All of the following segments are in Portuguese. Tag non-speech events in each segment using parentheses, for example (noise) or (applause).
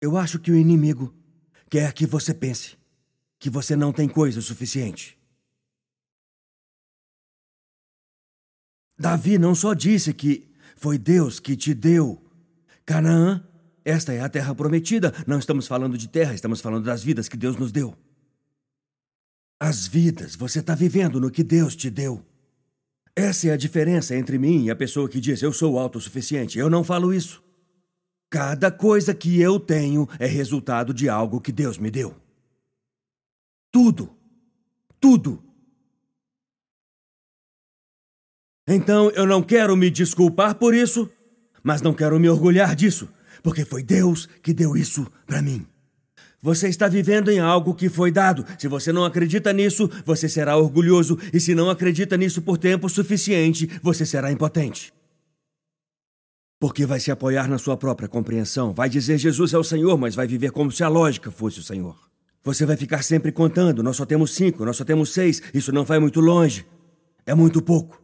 Eu acho que o inimigo quer que você pense que você não tem coisa o suficiente. Davi não só disse que foi Deus que te deu Canaã, esta é a terra prometida. Não estamos falando de terra, estamos falando das vidas que Deus nos deu. As vidas você está vivendo no que Deus te deu. Essa é a diferença entre mim e a pessoa que diz eu sou autossuficiente. Eu não falo isso. Cada coisa que eu tenho é resultado de algo que Deus me deu. Tudo. Tudo. Então eu não quero me desculpar por isso, mas não quero me orgulhar disso, porque foi Deus que deu isso para mim. Você está vivendo em algo que foi dado. Se você não acredita nisso, você será orgulhoso, e se não acredita nisso por tempo suficiente, você será impotente. Porque vai se apoiar na sua própria compreensão, vai dizer Jesus é o Senhor, mas vai viver como se a lógica fosse o Senhor. Você vai ficar sempre contando: nós só temos cinco, nós só temos seis, isso não vai muito longe. É muito pouco.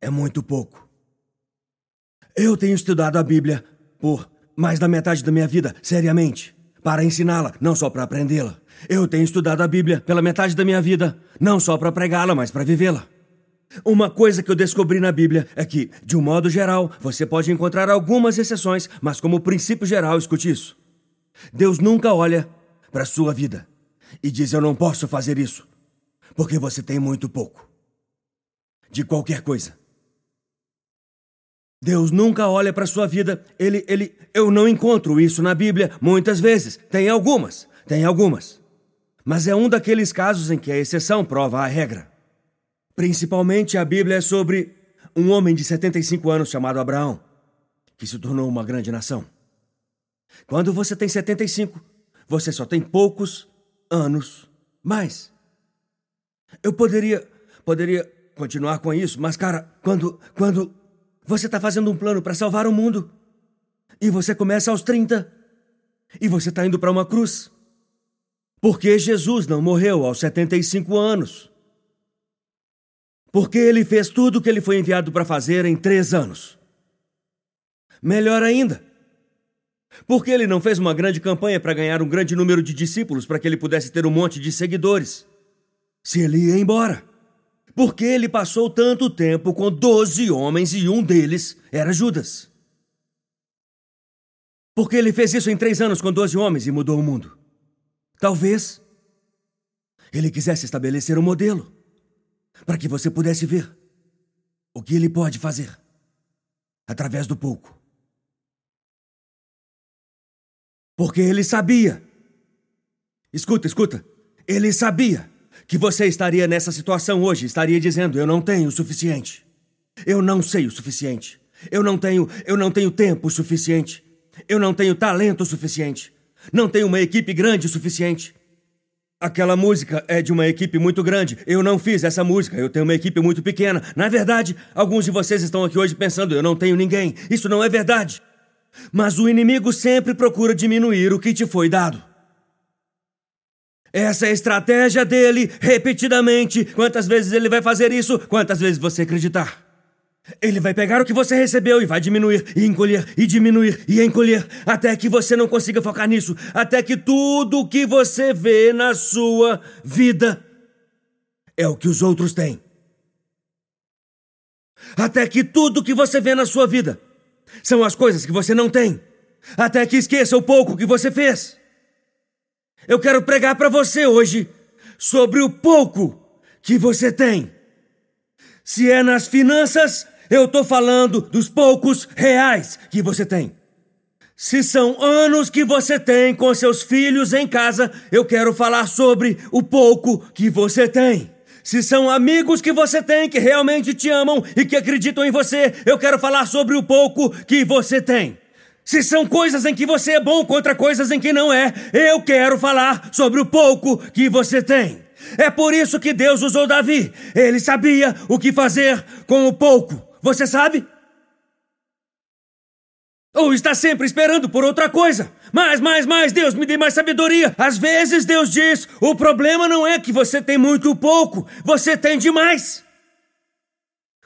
É muito pouco. Eu tenho estudado a Bíblia por mais da metade da minha vida, seriamente, para ensiná-la, não só para aprendê-la. Eu tenho estudado a Bíblia pela metade da minha vida, não só para pregá-la, mas para vivê-la. Uma coisa que eu descobri na Bíblia é que, de um modo geral, você pode encontrar algumas exceções, mas como princípio geral, escute isso. Deus nunca olha para a sua vida e diz: Eu não posso fazer isso, porque você tem muito pouco. De qualquer coisa. Deus nunca olha para a sua vida. Ele, ele, eu não encontro isso na Bíblia muitas vezes. Tem algumas, tem algumas. Mas é um daqueles casos em que a exceção prova a regra. Principalmente a Bíblia é sobre um homem de 75 anos chamado Abraão, que se tornou uma grande nação. Quando você tem 75, você só tem poucos anos mais. Eu poderia, poderia continuar com isso, mas cara, quando, quando você está fazendo um plano para salvar o mundo. E você começa aos 30. E você está indo para uma cruz. Porque Jesus não morreu aos 75 anos. Porque ele fez tudo o que ele foi enviado para fazer em três anos. Melhor ainda, porque ele não fez uma grande campanha para ganhar um grande número de discípulos para que ele pudesse ter um monte de seguidores. Se ele ia embora. Porque ele passou tanto tempo com doze homens e um deles era Judas. Porque ele fez isso em três anos com doze homens e mudou o mundo. Talvez ele quisesse estabelecer um modelo para que você pudesse ver o que ele pode fazer através do pouco. Porque ele sabia. Escuta, escuta. Ele sabia que você estaria nessa situação hoje, estaria dizendo: eu não tenho o suficiente. Eu não sei o suficiente. Eu não tenho, eu não tenho tempo suficiente. Eu não tenho talento suficiente. Não tenho uma equipe grande o suficiente. Aquela música é de uma equipe muito grande. Eu não fiz essa música, eu tenho uma equipe muito pequena. Na verdade, alguns de vocês estão aqui hoje pensando: eu não tenho ninguém. Isso não é verdade. Mas o inimigo sempre procura diminuir o que te foi dado. Essa é a estratégia dele, repetidamente. Quantas vezes ele vai fazer isso? Quantas vezes você acreditar? Ele vai pegar o que você recebeu e vai diminuir, e encolher, e diminuir, e encolher, até que você não consiga focar nisso, até que tudo o que você vê na sua vida é o que os outros têm. Até que tudo o que você vê na sua vida são as coisas que você não tem, até que esqueça o pouco que você fez. Eu quero pregar para você hoje sobre o pouco que você tem. Se é nas finanças, eu estou falando dos poucos reais que você tem. Se são anos que você tem com seus filhos em casa, eu quero falar sobre o pouco que você tem. Se são amigos que você tem que realmente te amam e que acreditam em você, eu quero falar sobre o pouco que você tem. Se são coisas em que você é bom contra coisas em que não é, eu quero falar sobre o pouco que você tem. É por isso que Deus usou Davi. Ele sabia o que fazer com o pouco. Você sabe? Ou está sempre esperando por outra coisa. Mais, mais, mais, Deus me dê mais sabedoria. Às vezes Deus diz: o problema não é que você tem muito pouco, você tem demais.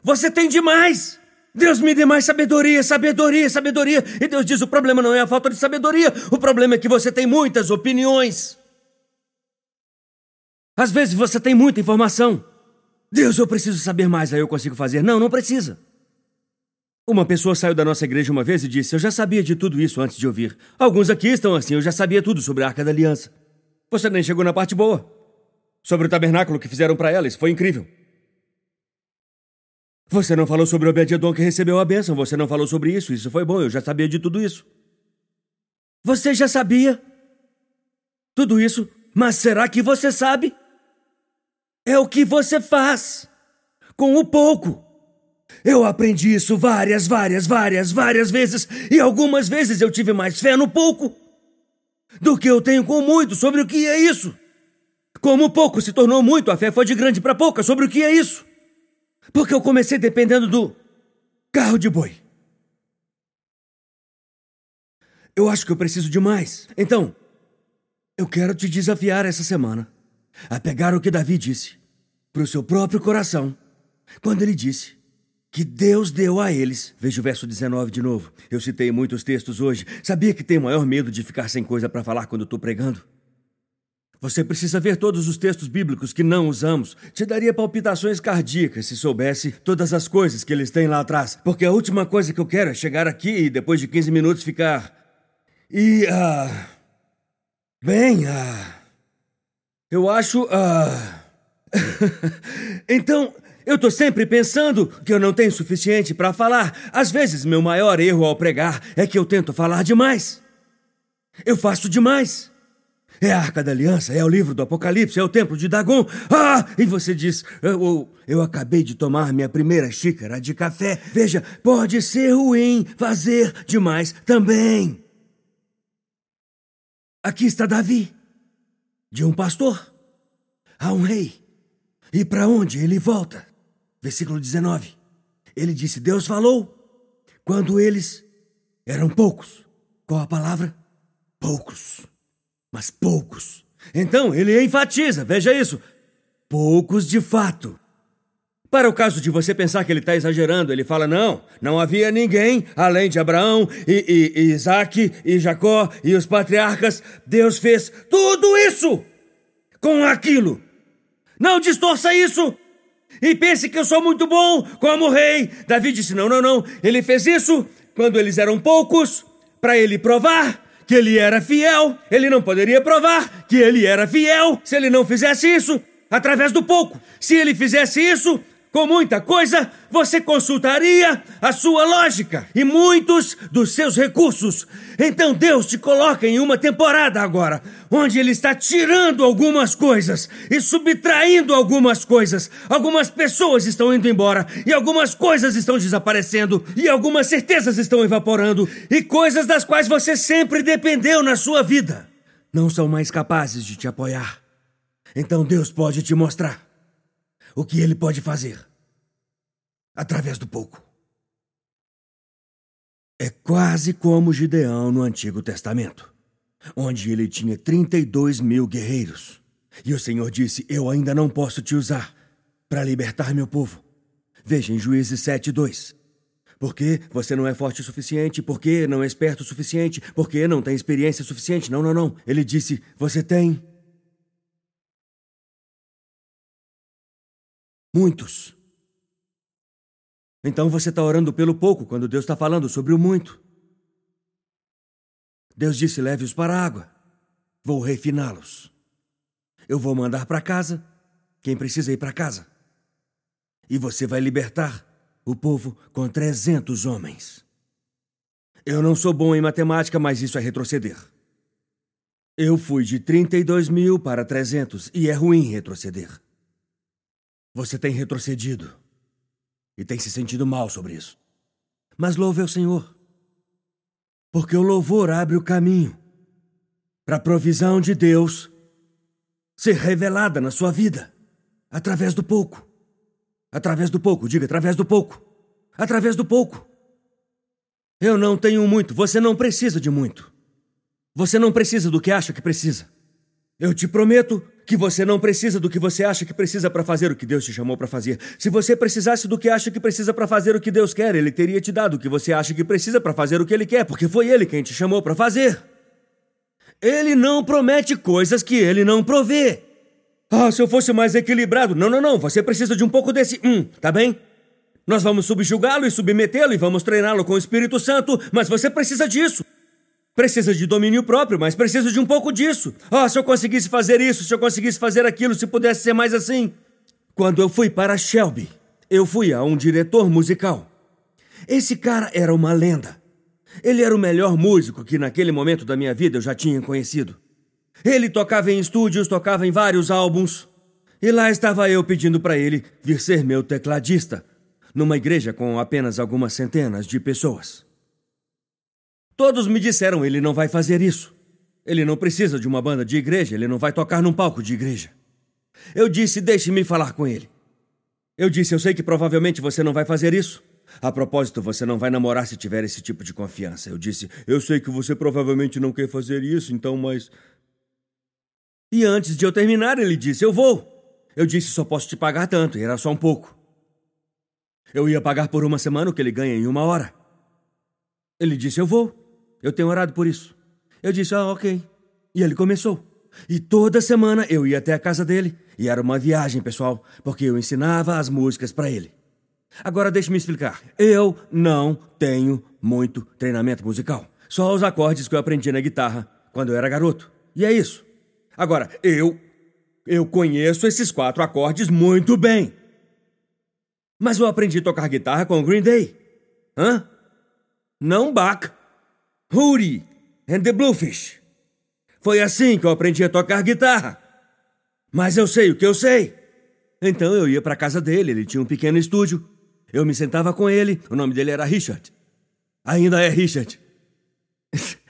Você tem demais. Deus me dê mais sabedoria, sabedoria, sabedoria. E Deus diz: o problema não é a falta de sabedoria, o problema é que você tem muitas opiniões. Às vezes você tem muita informação. Deus, eu preciso saber mais, aí eu consigo fazer. Não, não precisa. Uma pessoa saiu da nossa igreja uma vez e disse: Eu já sabia de tudo isso antes de ouvir. Alguns aqui estão assim, eu já sabia tudo sobre a Arca da Aliança. Você nem chegou na parte boa. Sobre o tabernáculo que fizeram para ela, isso foi incrível. Você não falou sobre Obed-Edom que recebeu a bênção, você não falou sobre isso, isso foi bom, eu já sabia de tudo isso. Você já sabia tudo isso, mas será que você sabe? É o que você faz com o pouco. Eu aprendi isso várias, várias, várias, várias vezes, e algumas vezes eu tive mais fé no pouco do que eu tenho com muito sobre o que é isso. Como pouco se tornou muito, a fé foi de grande para pouca sobre o que é isso. Porque eu comecei dependendo do carro de boi. Eu acho que eu preciso de mais. Então, eu quero te desafiar essa semana a pegar o que Davi disse para o seu próprio coração, quando ele disse que Deus deu a eles. Veja o verso 19 de novo. Eu citei muitos textos hoje. Sabia que tenho maior medo de ficar sem coisa para falar quando estou pregando? Você precisa ver todos os textos bíblicos que não usamos. Te daria palpitações cardíacas se soubesse todas as coisas que eles têm lá atrás. Porque a última coisa que eu quero é chegar aqui e depois de 15 minutos ficar. E. Ah. Bem, ah. Eu acho. Ah. (laughs) então, eu tô sempre pensando que eu não tenho suficiente para falar. Às vezes, meu maior erro ao pregar é que eu tento falar demais. Eu faço demais. É a Arca da Aliança, é o livro do Apocalipse, é o templo de Dagon. Ah! E você diz: eu, eu acabei de tomar minha primeira xícara de café. Veja, pode ser ruim fazer demais também. Aqui está Davi, de um pastor a um rei. E para onde ele volta? Versículo 19. Ele disse: Deus falou quando eles eram poucos. Qual a palavra? Poucos. Mas poucos. Então ele enfatiza, veja isso. Poucos de fato. Para o caso de você pensar que ele está exagerando, ele fala: não, não havia ninguém além de Abraão e, e, e Isaac e Jacó e os patriarcas. Deus fez tudo isso com aquilo não distorça isso! E pense que eu sou muito bom como rei. Davi disse: não, não, não. Ele fez isso quando eles eram poucos, para ele provar que ele era fiel. Ele não poderia provar que ele era fiel se ele não fizesse isso através do pouco. Se ele fizesse isso com muita coisa, você consultaria a sua lógica e muitos dos seus recursos. Então Deus te coloca em uma temporada agora, onde Ele está tirando algumas coisas e subtraindo algumas coisas. Algumas pessoas estão indo embora e algumas coisas estão desaparecendo e algumas certezas estão evaporando e coisas das quais você sempre dependeu na sua vida não são mais capazes de te apoiar. Então Deus pode te mostrar o que ele pode fazer através do pouco. É quase como Gideão no Antigo Testamento, onde ele tinha 32 mil guerreiros. E o Senhor disse: Eu ainda não posso te usar para libertar meu povo. Veja em Juízes 7, 2. Porque você não é forte o suficiente, porque não é esperto o suficiente, porque não tem experiência suficiente. Não, não, não. Ele disse: Você tem Muitos. Então você está orando pelo pouco quando Deus está falando sobre o muito. Deus disse: leve-os para a água. Vou refiná-los. Eu vou mandar para casa quem precisa ir para casa. E você vai libertar o povo com 300 homens. Eu não sou bom em matemática, mas isso é retroceder. Eu fui de 32 mil para 300 e é ruim retroceder. Você tem retrocedido e tem se sentido mal sobre isso. Mas louve ao Senhor, porque o louvor abre o caminho para a provisão de Deus ser revelada na sua vida através do pouco. Através do pouco, diga através do pouco. Através do pouco. Eu não tenho muito, você não precisa de muito. Você não precisa do que acha que precisa. Eu te prometo que você não precisa do que você acha que precisa para fazer o que Deus te chamou para fazer. Se você precisasse do que acha que precisa para fazer o que Deus quer, ele teria te dado o que você acha que precisa para fazer o que ele quer, porque foi ele quem te chamou para fazer. Ele não promete coisas que ele não provê. Ah, se eu fosse mais equilibrado. Não, não, não. Você precisa de um pouco desse hum, tá bem? Nós vamos subjugá-lo e submetê-lo e vamos treiná-lo com o Espírito Santo, mas você precisa disso. Precisa de domínio próprio, mas precisa de um pouco disso. Ah, se eu conseguisse fazer isso, se eu conseguisse fazer aquilo, se pudesse ser mais assim. Quando eu fui para Shelby, eu fui a um diretor musical. Esse cara era uma lenda. Ele era o melhor músico que naquele momento da minha vida eu já tinha conhecido. Ele tocava em estúdios, tocava em vários álbuns. E lá estava eu pedindo para ele vir ser meu tecladista, numa igreja com apenas algumas centenas de pessoas. Todos me disseram: ele não vai fazer isso. Ele não precisa de uma banda de igreja, ele não vai tocar num palco de igreja. Eu disse: deixe-me falar com ele. Eu disse: eu sei que provavelmente você não vai fazer isso. A propósito, você não vai namorar se tiver esse tipo de confiança. Eu disse: eu sei que você provavelmente não quer fazer isso, então, mas. E antes de eu terminar, ele disse: eu vou. Eu disse: só posso te pagar tanto, e era só um pouco. Eu ia pagar por uma semana o que ele ganha em uma hora. Ele disse: eu vou. Eu tenho orado por isso. Eu disse, ah, ok. E ele começou. E toda semana eu ia até a casa dele. E era uma viagem, pessoal, porque eu ensinava as músicas para ele. Agora deixe-me explicar. Eu não tenho muito treinamento musical. Só os acordes que eu aprendi na guitarra quando eu era garoto. E é isso. Agora, eu. Eu conheço esses quatro acordes muito bem. Mas eu aprendi a tocar guitarra com o Green Day. Hã? Não Bach. Hootie and the Bluefish. Foi assim que eu aprendi a tocar guitarra. Mas eu sei o que eu sei. Então eu ia para casa dele, ele tinha um pequeno estúdio. Eu me sentava com ele, o nome dele era Richard. Ainda é Richard. (laughs)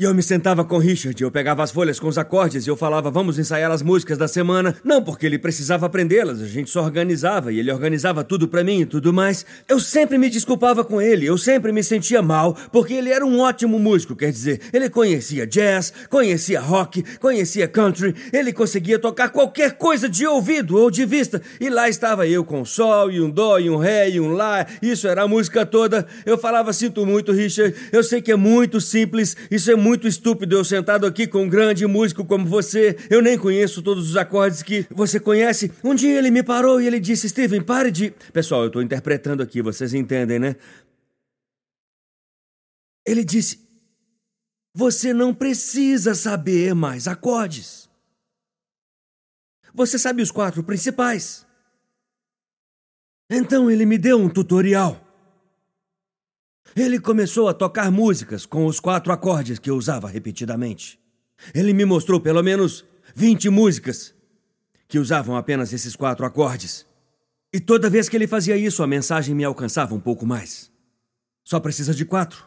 E eu me sentava com Richard, eu pegava as folhas com os acordes e eu falava, vamos ensaiar as músicas da semana. Não porque ele precisava aprendê-las, a gente só organizava e ele organizava tudo para mim e tudo mais. Eu sempre me desculpava com ele, eu sempre me sentia mal, porque ele era um ótimo músico, quer dizer, ele conhecia jazz, conhecia rock, conhecia country, ele conseguia tocar qualquer coisa de ouvido ou de vista. E lá estava eu com um sol e um dó e um ré e um lá, isso era a música toda. Eu falava, sinto muito, Richard, eu sei que é muito simples, isso é muito muito estúpido eu sentado aqui com um grande músico como você. Eu nem conheço todos os acordes que você conhece. Um dia ele me parou e ele disse: Steven, pare de. Pessoal, eu estou interpretando aqui, vocês entendem, né? Ele disse: Você não precisa saber mais acordes. Você sabe os quatro principais. Então ele me deu um tutorial. Ele começou a tocar músicas com os quatro acordes que eu usava repetidamente. Ele me mostrou pelo menos 20 músicas que usavam apenas esses quatro acordes. E toda vez que ele fazia isso, a mensagem me alcançava um pouco mais. Só precisa de quatro.